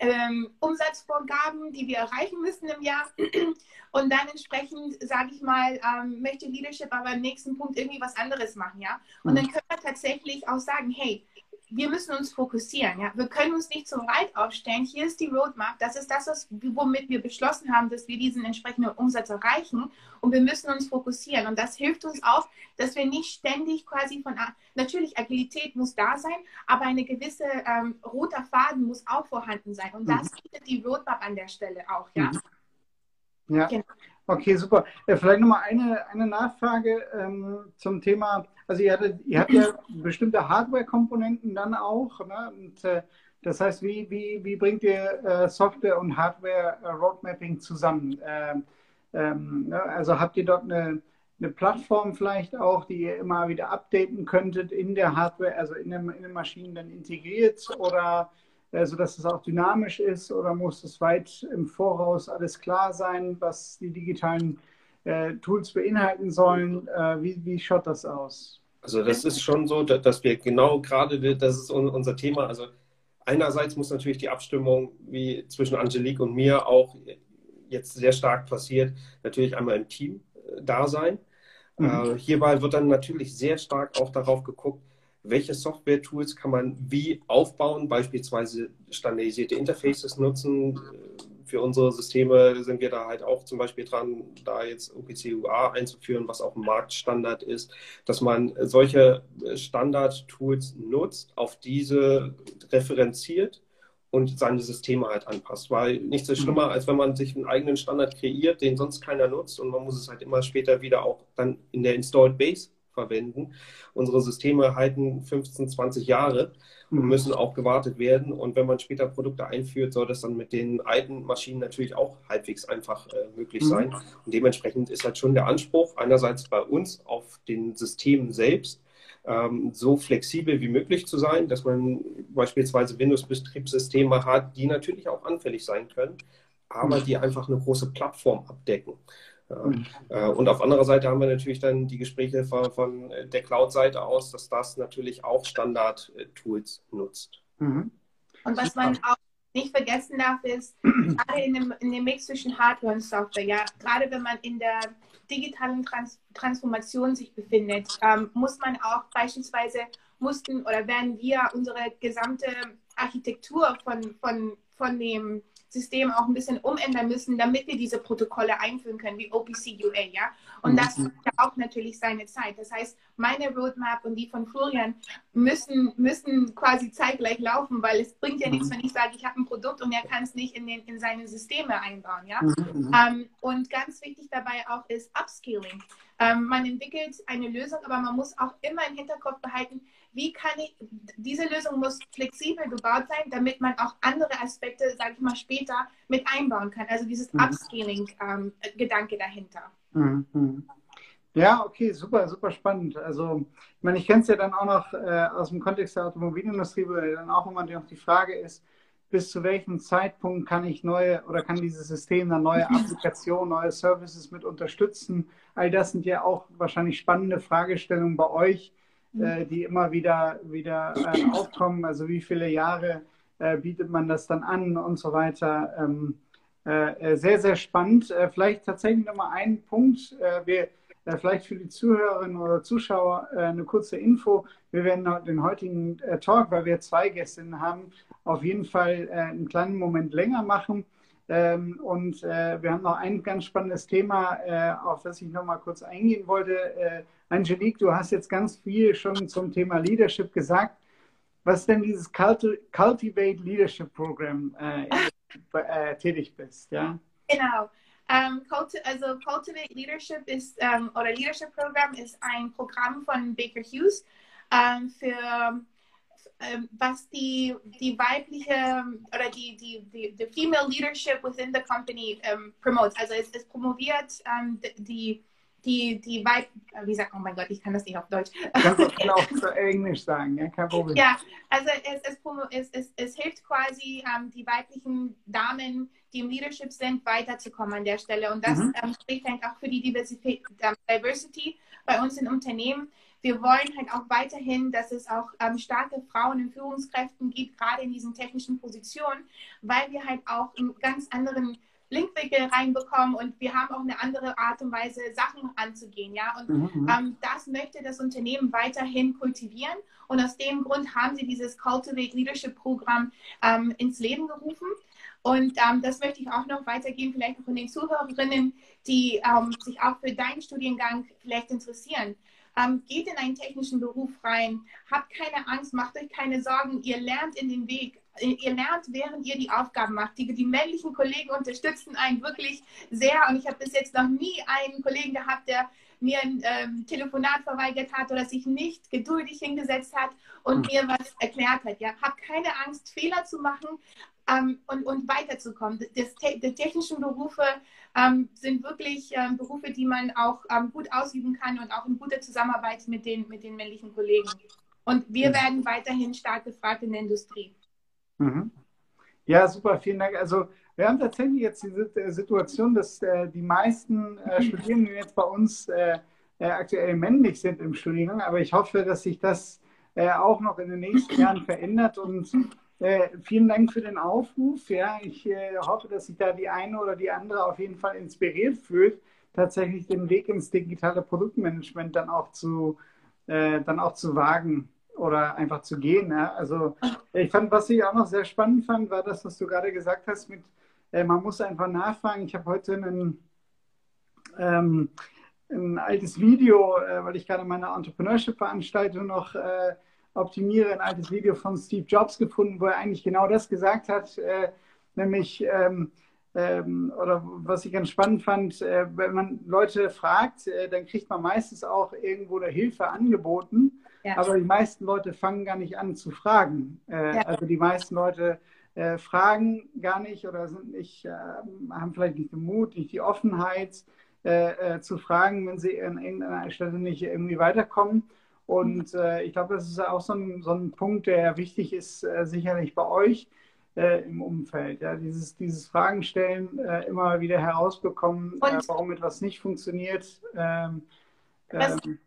ähm, Umsatzvorgaben, die wir erreichen müssen im Jahr. Und dann entsprechend, sage ich mal, ähm, möchte Leadership aber im nächsten Punkt irgendwie was anderes machen, ja. Und dann können wir tatsächlich auch sagen, hey, wir müssen uns fokussieren. Ja? Wir können uns nicht so weit aufstellen. Hier ist die Roadmap. Das ist das, womit wir beschlossen haben, dass wir diesen entsprechenden Umsatz erreichen. Und wir müssen uns fokussieren. Und das hilft uns auch, dass wir nicht ständig quasi von, natürlich Agilität muss da sein, aber eine gewisse ähm, roter Faden muss auch vorhanden sein. Und das mhm. bietet die Roadmap an der Stelle auch. Ja. Mhm. Ja. Genau. Okay, super. Äh, vielleicht nochmal eine, eine Nachfrage ähm, zum Thema also ihr, hattet, ihr habt ja bestimmte Hardware-Komponenten dann auch. Ne? Und, äh, das heißt, wie, wie, wie bringt ihr äh, Software und Hardware-Roadmapping äh, zusammen? Ähm, ähm, ne? Also habt ihr dort eine, eine Plattform vielleicht auch, die ihr immer wieder updaten könntet in der Hardware, also in, dem, in den Maschinen dann integriert oder äh, sodass es auch dynamisch ist oder muss es weit im Voraus alles klar sein, was die digitalen äh, Tools beinhalten sollen? Äh, wie, wie schaut das aus? Also das ist schon so, dass wir genau gerade, das ist unser Thema, also einerseits muss natürlich die Abstimmung wie zwischen Angelique und mir auch jetzt sehr stark passiert, natürlich einmal im Team äh, da sein. Mhm. Äh, hierbei wird dann natürlich sehr stark auch darauf geguckt, welche Software-Tools kann man wie aufbauen, beispielsweise standardisierte Interfaces nutzen, für unsere Systeme sind wir da halt auch zum Beispiel dran, da jetzt OPC UA einzuführen, was auch ein Marktstandard ist, dass man solche Standard-Tools nutzt, auf diese referenziert und seine Systeme halt anpasst. Weil nichts ist schlimmer, als wenn man sich einen eigenen Standard kreiert, den sonst keiner nutzt und man muss es halt immer später wieder auch dann in der Installed Base verwenden. Unsere Systeme halten 15, 20 Jahre und mhm. müssen auch gewartet werden. Und wenn man später Produkte einführt, soll das dann mit den alten Maschinen natürlich auch halbwegs einfach äh, möglich mhm. sein. Und dementsprechend ist halt schon der Anspruch einerseits bei uns auf den Systemen selbst, ähm, so flexibel wie möglich zu sein, dass man beispielsweise Windows-Betriebssysteme hat, die natürlich auch anfällig sein können, aber mhm. die einfach eine große Plattform abdecken. Ja. Äh, und auf anderer Seite haben wir natürlich dann die Gespräche von, von der Cloud-Seite aus, dass das natürlich auch Standard-Tools nutzt. Mhm. Und was man auch nicht vergessen darf, ist, gerade in dem, in dem Mix zwischen Hardware und Software, ja, gerade wenn man in der digitalen Trans Transformation sich befindet, ähm, muss man auch beispielsweise, mussten oder werden wir unsere gesamte Architektur von, von, von dem System auch ein bisschen umändern müssen, damit wir diese Protokolle einführen können, wie OPC UA, ja. Und das mhm. auch natürlich seine Zeit. Das heißt, meine Roadmap und die von Florian müssen, müssen quasi zeitgleich laufen, weil es bringt ja nichts, mhm. wenn ich sage, ich habe ein Produkt und er kann es nicht in, den, in seine Systeme einbauen, ja. Mhm. Ähm, und ganz wichtig dabei auch ist Upscaling. Ähm, man entwickelt eine Lösung, aber man muss auch immer im Hinterkopf behalten, wie kann ich, diese Lösung muss flexibel gebaut sein, damit man auch andere Aspekte, sage ich mal, später mit einbauen kann. Also dieses mhm. Upscaling-Gedanke ähm, dahinter. Mhm. Ja, okay, super, super spannend. Also, ich meine, ich kenne es ja dann auch noch äh, aus dem Kontext der Automobilindustrie, wo dann auch immer noch die Frage ist, bis zu welchem Zeitpunkt kann ich neue oder kann dieses System dann neue Applikationen, neue Services mit unterstützen? All das sind ja auch wahrscheinlich spannende Fragestellungen bei euch. Äh, die immer wieder, wieder äh, aufkommen. Also wie viele Jahre äh, bietet man das dann an und so weiter. Ähm, äh, äh, sehr, sehr spannend. Äh, vielleicht tatsächlich nochmal einen Punkt. wir, vielleicht für die Zuhörerinnen oder Zuschauer eine kurze Info. Wir werden den heutigen Talk, weil wir zwei Gästinnen haben, auf jeden Fall einen kleinen Moment länger machen. Ähm, und wir haben noch ein ganz spannendes Thema, auf das ich noch mal kurz eingehen wollte. Angelique, du hast jetzt ganz viel schon zum Thema Leadership gesagt. Was denn dieses Cultivate Leadership Program, äh, äh, tätig bist? Ja? Genau. Um, ähm, also Cultivate Leadership ist, um, ähm, oder Leadership Program ist ein Programm von Baker Hughes um, ähm, für was die, die weibliche oder die, die, die, die Female Leadership within the company promotes. Also es, es promoviert die die, die Weib, äh, wie sagt, oh mein Gott, ich kann das nicht auf Deutsch. Kannst du auch zu Englisch sagen, ja, kein Problem. Ja, also es, es, es, es, hilft quasi ähm, die weiblichen Damen, die im Leadership sind, weiterzukommen an der Stelle. Und das mhm. ähm, spricht halt auch für die Diversität, ähm, Diversity bei uns in Unternehmen. Wir wollen halt auch weiterhin, dass es auch ähm, starke Frauen in Führungskräften gibt, gerade in diesen technischen Positionen, weil wir halt auch in ganz anderen Blinkwinkel reinbekommen und wir haben auch eine andere Art und Weise, Sachen anzugehen. Ja? Und mhm. mhm. ähm, das möchte das Unternehmen weiterhin kultivieren. Und aus dem Grund haben sie dieses Cultivate Leadership Programm ähm, ins Leben gerufen. Und ähm, das möchte ich auch noch weitergeben, vielleicht auch von den Zuhörerinnen, die ähm, sich auch für deinen Studiengang vielleicht interessieren. Ähm, geht in einen technischen Beruf rein, habt keine Angst, macht euch keine Sorgen, ihr lernt in den Weg ihr lernt, während ihr die Aufgaben macht. Die, die männlichen Kollegen unterstützen einen wirklich sehr. Und ich habe bis jetzt noch nie einen Kollegen gehabt, der mir ein ähm, Telefonat verweigert hat oder sich nicht geduldig hingesetzt hat und mhm. mir was erklärt hat. Ja, hab keine Angst, Fehler zu machen ähm, und, und weiterzukommen. Das, die technischen Berufe ähm, sind wirklich ähm, Berufe, die man auch ähm, gut ausüben kann und auch in guter Zusammenarbeit mit den, mit den männlichen Kollegen. Und wir mhm. werden weiterhin stark gefragt in der Industrie. Mhm. Ja, super, vielen Dank. Also wir haben tatsächlich jetzt die äh, Situation, dass äh, die meisten äh, Studierenden jetzt bei uns äh, äh, aktuell männlich sind im Studiengang, aber ich hoffe, dass sich das äh, auch noch in den nächsten Jahren verändert und vielen Dank für den Aufruf. Ja, ich hoffe, dass sich da die eine oder die andere auf jeden Fall inspiriert fühlt, tatsächlich den Weg ins digitale Produktmanagement dann auch zu, dann auch zu wagen oder einfach zu gehen. Ja? Also ich fand, was ich auch noch sehr spannend fand, war das, was du gerade gesagt hast mit, äh, man muss einfach nachfragen. Ich habe heute einen, ähm, ein altes Video, äh, weil ich gerade meine Entrepreneurship-Veranstaltung noch äh, optimiere, ein altes Video von Steve Jobs gefunden, wo er eigentlich genau das gesagt hat, äh, nämlich ähm, ähm, oder was ich ganz spannend fand, äh, wenn man Leute fragt, äh, dann kriegt man meistens auch irgendwo eine Hilfe angeboten. Ja. Aber die meisten Leute fangen gar nicht an zu fragen. Äh, ja. Also die meisten Leute äh, fragen gar nicht oder sind nicht, äh, haben vielleicht nicht den Mut, nicht die Offenheit äh, äh, zu fragen, wenn sie an irgendeiner Stelle nicht irgendwie weiterkommen. Und mhm. äh, ich glaube, das ist auch so ein, so ein Punkt, der wichtig ist, sicherlich bei euch im Umfeld. Ja? Dieses, dieses Fragen stellen, immer wieder herausbekommen, warum etwas nicht funktioniert. Ähm, ähm,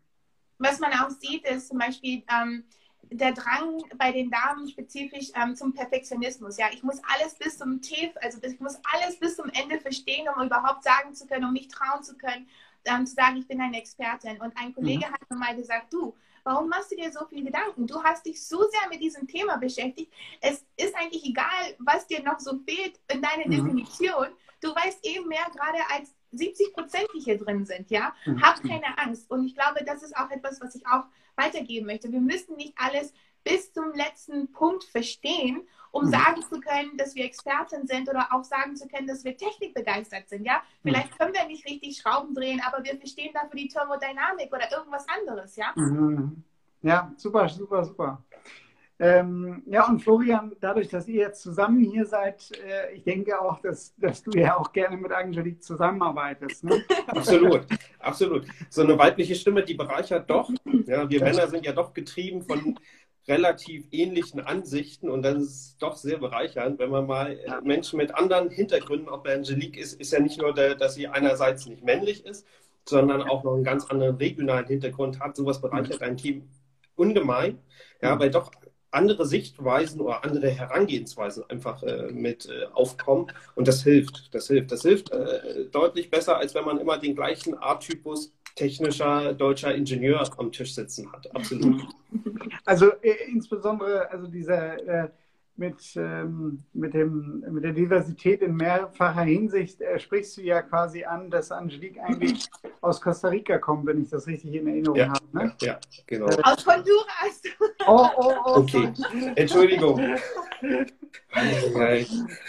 was man auch sieht, ist zum Beispiel ähm, der Drang bei den Damen spezifisch ähm, zum Perfektionismus. Ja, ich muss alles bis zum Tief, also ich muss alles bis zum Ende verstehen, um überhaupt sagen zu können, um mich trauen zu können, ähm, zu sagen, ich bin eine Expertin. Und ein Kollege mhm. hat mir mal gesagt, du, warum machst du dir so viele Gedanken? Du hast dich so sehr mit diesem Thema beschäftigt. Es ist eigentlich egal, was dir noch so fehlt in deiner mhm. Definition. Du weißt eben mehr gerade als 70 Prozent, die hier drin sind, ja. Mhm. Hab keine Angst. Und ich glaube, das ist auch etwas, was ich auch weitergeben möchte. Wir müssen nicht alles bis zum letzten Punkt verstehen, um mhm. sagen zu können, dass wir Experten sind oder auch sagen zu können, dass wir technikbegeistert sind. Ja, vielleicht mhm. können wir nicht richtig Schrauben drehen, aber wir verstehen dafür die Thermodynamik oder irgendwas anderes. Ja, mhm. ja, super, super, super. Ähm, ja, und Florian, dadurch, dass ihr jetzt zusammen hier seid, äh, ich denke auch, dass, dass du ja auch gerne mit Angelique zusammenarbeitest. Ne? Absolut, absolut. So eine weibliche Stimme, die bereichert doch. Ja, wir Männer sind ja doch getrieben von relativ ähnlichen Ansichten und das ist doch sehr bereichernd, wenn man mal äh, Menschen mit anderen Hintergründen, auch bei Angelique ist, ist ja nicht nur, der, dass sie einerseits nicht männlich ist, sondern auch noch einen ganz anderen regionalen Hintergrund hat. Sowas bereichert ein Team ungemein, ja, weil doch andere Sichtweisen oder andere Herangehensweisen einfach äh, mit äh, aufkommen und das hilft, das hilft, das hilft äh, deutlich besser, als wenn man immer den gleichen Arttypus technischer deutscher Ingenieur am Tisch sitzen hat. Absolut. Also äh, insbesondere also dieser äh, mit, ähm, mit, dem, mit der Diversität in mehrfacher Hinsicht äh, sprichst du ja quasi an, dass Angelique eigentlich aus Costa Rica kommt, wenn ich das richtig in Erinnerung ja, habe. Ne? Ja, genau. Äh, aus Honduras. Oh, oh, oh. Okay, Entschuldigung.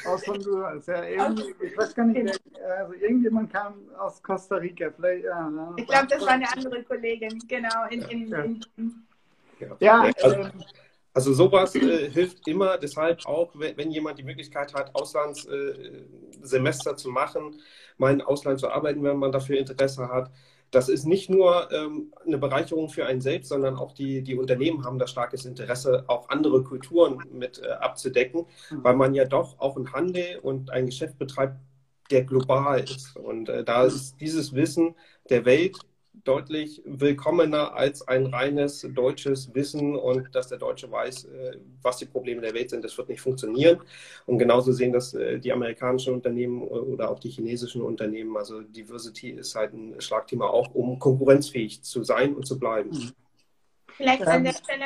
aus Honduras. Ja, ich weiß gar nicht, also irgendjemand kam aus Costa Rica. Vielleicht, ja, ich glaube, das war eine andere Kollegin, genau. In, in, ja. In, ja, ja also, ähm, also sowas äh, hilft immer, deshalb auch, wenn, jemand die Möglichkeit hat, Auslandssemester äh, zu machen, mal in Ausland zu arbeiten, wenn man dafür Interesse hat. Das ist nicht nur ähm, eine Bereicherung für einen selbst, sondern auch die, die Unternehmen haben da starkes Interesse, auch andere Kulturen mit äh, abzudecken, mhm. weil man ja doch auch einen Handel und ein Geschäft betreibt, der global ist. Und äh, da ist dieses Wissen der Welt deutlich willkommener als ein reines deutsches Wissen und dass der Deutsche weiß, äh, was die Probleme der Welt sind. Das wird nicht funktionieren. Und genauso sehen das äh, die amerikanischen Unternehmen oder auch die chinesischen Unternehmen. Also Diversity ist halt ein Schlagthema auch, um konkurrenzfähig zu sein und zu bleiben. Mhm. Vielleicht an der Stelle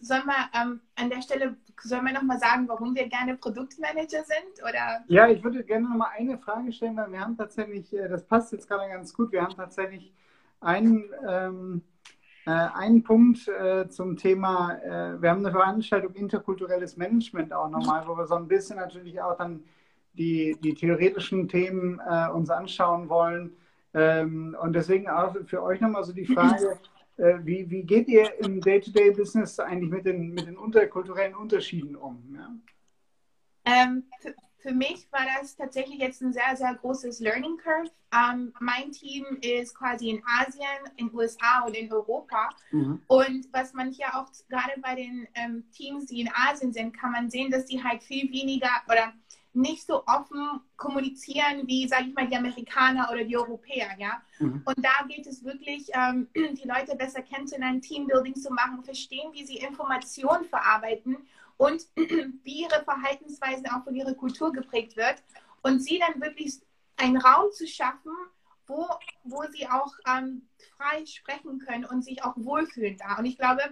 sollen wir ähm, an der Stelle sollen wir nochmal sagen, warum wir gerne Produktmanager sind? Oder? Ja, ich würde gerne nochmal eine Frage stellen, weil wir haben tatsächlich, äh, das passt jetzt gerade ganz gut, wir haben tatsächlich einen, ähm, äh, einen Punkt äh, zum Thema, äh, wir haben eine Veranstaltung interkulturelles Management auch nochmal, wo wir so ein bisschen natürlich auch dann die, die theoretischen Themen äh, uns anschauen wollen. Ähm, und deswegen auch für euch nochmal so die Frage, äh, wie, wie geht ihr im Day-to-Day-Business eigentlich mit den, mit den interkulturellen Unterschieden um? Ja? Ähm, für mich war das tatsächlich jetzt ein sehr, sehr großes Learning Curve. Ähm, mein Team ist quasi in Asien, in USA und in Europa. Mhm. Und was man hier auch gerade bei den ähm, Teams, die in Asien sind, kann man sehen, dass die halt viel weniger oder nicht so offen kommunizieren wie, sage ich mal, die Amerikaner oder die Europäer, ja. Mhm. Und da geht es wirklich, ähm, die Leute besser kennenzulernen, Teambuilding zu machen, verstehen, wie sie Informationen verarbeiten und wie ihre Verhaltensweise auch von ihrer Kultur geprägt wird und sie dann wirklich einen Raum zu schaffen, wo, wo sie auch ähm, frei sprechen können und sich auch wohlfühlen da. Und ich glaube,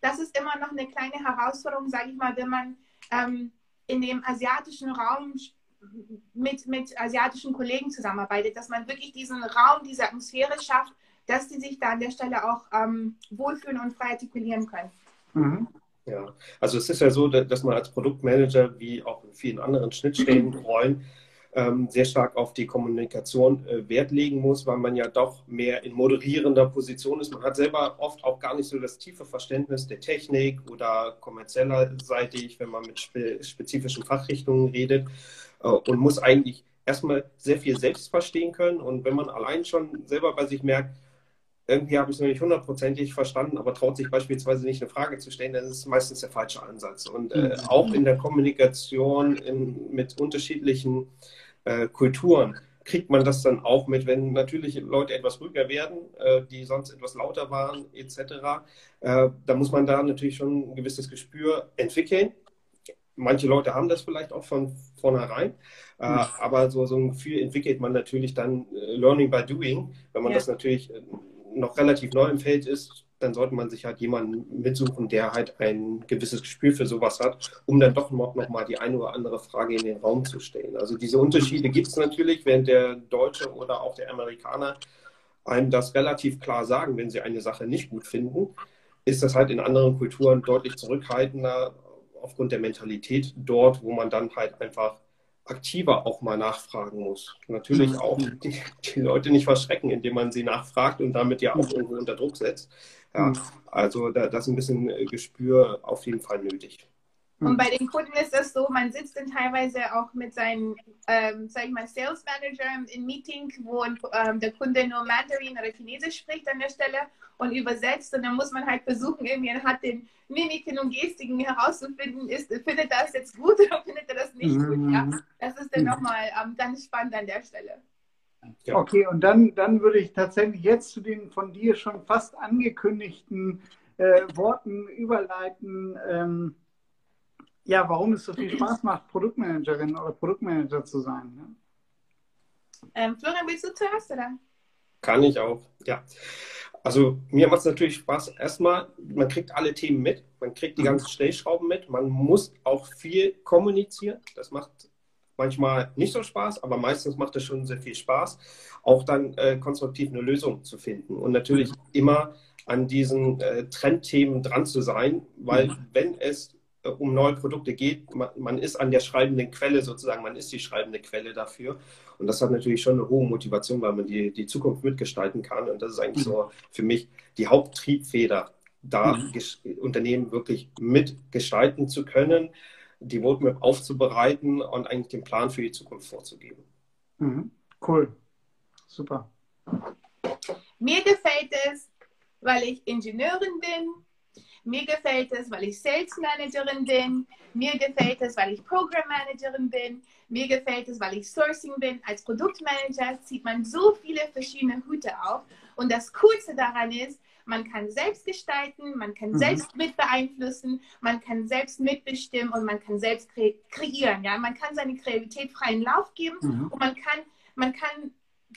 das ist immer noch eine kleine Herausforderung, sage ich mal, wenn man ähm, in dem asiatischen Raum mit, mit asiatischen Kollegen zusammenarbeitet, dass man wirklich diesen Raum, diese Atmosphäre schafft, dass sie sich da an der Stelle auch ähm, wohlfühlen und frei artikulieren können. Mhm. Ja, also es ist ja so, dass man als Produktmanager wie auch in vielen anderen Schnittstellenrollen ähm, sehr stark auf die Kommunikation äh, Wert legen muss, weil man ja doch mehr in moderierender Position ist. Man hat selber oft auch gar nicht so das tiefe Verständnis der Technik oder kommerzieller seitig, wenn man mit spe spezifischen Fachrichtungen redet äh, und muss eigentlich erstmal sehr viel selbst verstehen können. Und wenn man allein schon selber bei sich merkt, irgendwie habe ich es noch nicht hundertprozentig verstanden, aber traut sich beispielsweise nicht eine Frage zu stellen, dann ist es meistens der falsche Ansatz. Und äh, mhm. auch in der Kommunikation in, mit unterschiedlichen äh, Kulturen kriegt man das dann auch mit, wenn natürlich Leute etwas ruhiger werden, äh, die sonst etwas lauter waren, etc. Äh, da muss man da natürlich schon ein gewisses Gespür entwickeln. Manche Leute haben das vielleicht auch von vornherein, mhm. aber so, so ein Gefühl entwickelt man natürlich dann äh, Learning by Doing, wenn man ja. das natürlich noch relativ neu im Feld ist, dann sollte man sich halt jemanden mitsuchen, der halt ein gewisses Gespür für sowas hat, um dann doch noch, mal die eine oder andere Frage in den Raum zu stellen. Also diese Unterschiede gibt es natürlich, während der Deutsche oder auch der Amerikaner einem das relativ klar sagen, wenn sie eine Sache nicht gut finden, ist das halt in anderen Kulturen deutlich zurückhaltender aufgrund der Mentalität dort, wo man dann halt einfach aktiver auch mal nachfragen muss. Natürlich mhm. auch die, die, Leute nicht verschrecken, indem man sie nachfragt und damit ja auch irgendwo unter Druck setzt. Ja, mhm. also da, das ist ein bisschen äh, Gespür auf jeden Fall nötig. Und hm. bei den Kunden ist das so, man sitzt dann teilweise auch mit seinem, ähm, sag ich mal, Sales Manager im Meeting, wo ähm, der Kunde nur Mandarin oder Chinesisch spricht an der Stelle und übersetzt. Und dann muss man halt versuchen, irgendwie anhand den Mimiken und Gestiken herauszufinden, ist, findet er das jetzt gut oder findet er das nicht mhm. gut. Ja? Das ist dann mhm. nochmal ähm, ganz spannend an der Stelle. Ja. Okay, und dann, dann würde ich tatsächlich jetzt zu den von dir schon fast angekündigten äh, Worten überleiten. Ähm, ja, warum es so viel Spaß macht, Produktmanagerin oder Produktmanager zu sein. Ne? Ähm, Florian, willst du zuerst, oder? Kann ich auch, ja. Also mir macht es natürlich Spaß. Erstmal, man kriegt alle Themen mit, man kriegt die mhm. ganzen Stellschrauben mit, man muss auch viel kommunizieren. Das macht manchmal nicht so Spaß, aber meistens macht es schon sehr viel Spaß, auch dann äh, konstruktiv eine Lösung zu finden. Und natürlich mhm. immer an diesen äh, Trendthemen dran zu sein, weil mhm. wenn es um neue Produkte geht. Man, man, ist an der schreibenden Quelle sozusagen, man ist die schreibende Quelle dafür. Und das hat natürlich schon eine hohe Motivation, weil man die, die Zukunft mitgestalten kann. Und das ist eigentlich so für mich die Haupttriebfeder, da mhm. Unternehmen wirklich mitgestalten zu können, die Roadmap aufzubereiten und eigentlich den Plan für die Zukunft vorzugeben. Mhm. Cool. Super. Mir gefällt es, weil ich Ingenieurin bin, mir gefällt es, weil ich Sales Managerin bin. Mir gefällt es, weil ich Program Managerin bin. Mir gefällt es, weil ich Sourcing bin. Als Produktmanager zieht man so viele verschiedene Hüte auf. Und das Coolste daran ist, man kann selbst gestalten, man kann mhm. selbst mit beeinflussen, man kann selbst mitbestimmen und man kann selbst kre kreieren. Ja? Man kann seine Kreativität freien Lauf geben mhm. und man kann, man kann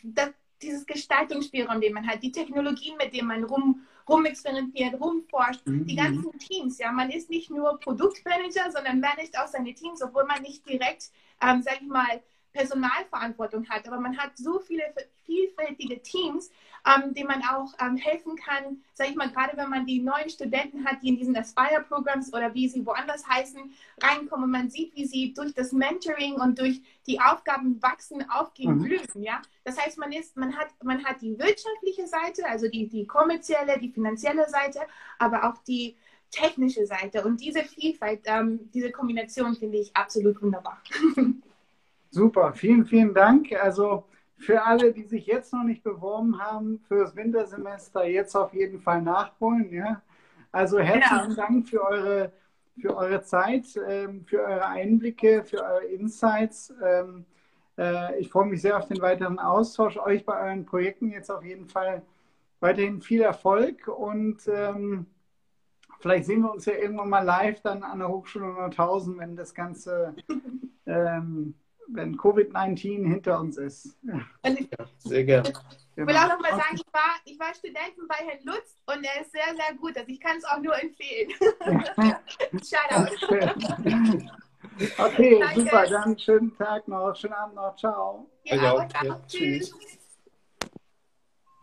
das, dieses Gestaltungsspielraum, den man hat, die Technologien, mit denen man rum, rumexperimentiert, rumforscht, mhm. die ganzen Teams. Ja, man ist nicht nur Produktmanager, sondern managt auch seine Teams, obwohl man nicht direkt, ähm, sag ich mal, Personalverantwortung hat, aber man hat so viele vielfältige Teams, ähm, denen man auch ähm, helfen kann, sage ich mal, gerade wenn man die neuen Studenten hat, die in diesen Aspire-Programs oder wie sie woanders heißen, reinkommen und man sieht, wie sie durch das Mentoring und durch die Aufgaben wachsen, aufgehen, mhm. blühen, ja. Das heißt, man ist, man hat, man hat die wirtschaftliche Seite, also die, die kommerzielle, die finanzielle Seite, aber auch die technische Seite und diese Vielfalt, ähm, diese Kombination finde ich absolut wunderbar. Super, vielen, vielen Dank. Also für alle, die sich jetzt noch nicht beworben haben für das Wintersemester, jetzt auf jeden Fall nachholen. Ja? Also herzlichen genau. Dank für eure, für eure Zeit, ähm, für eure Einblicke, für eure Insights. Ähm, äh, ich freue mich sehr auf den weiteren Austausch. Euch bei euren Projekten jetzt auf jeden Fall weiterhin viel Erfolg und ähm, vielleicht sehen wir uns ja irgendwann mal live dann an der Hochschule 100.000, wenn das Ganze ähm, wenn Covid-19 hinter uns ist. Ja, sehr gerne. Ich will auch noch mal sagen, ich war, ich war Studentin bei Herrn Lutz und er ist sehr, sehr gut. Also ich kann es auch nur empfehlen. Shoutout. Okay, Danke. super. Dann schönen Tag noch, schönen Abend noch. Ciao. Ja, ja, ciao. Tschüss.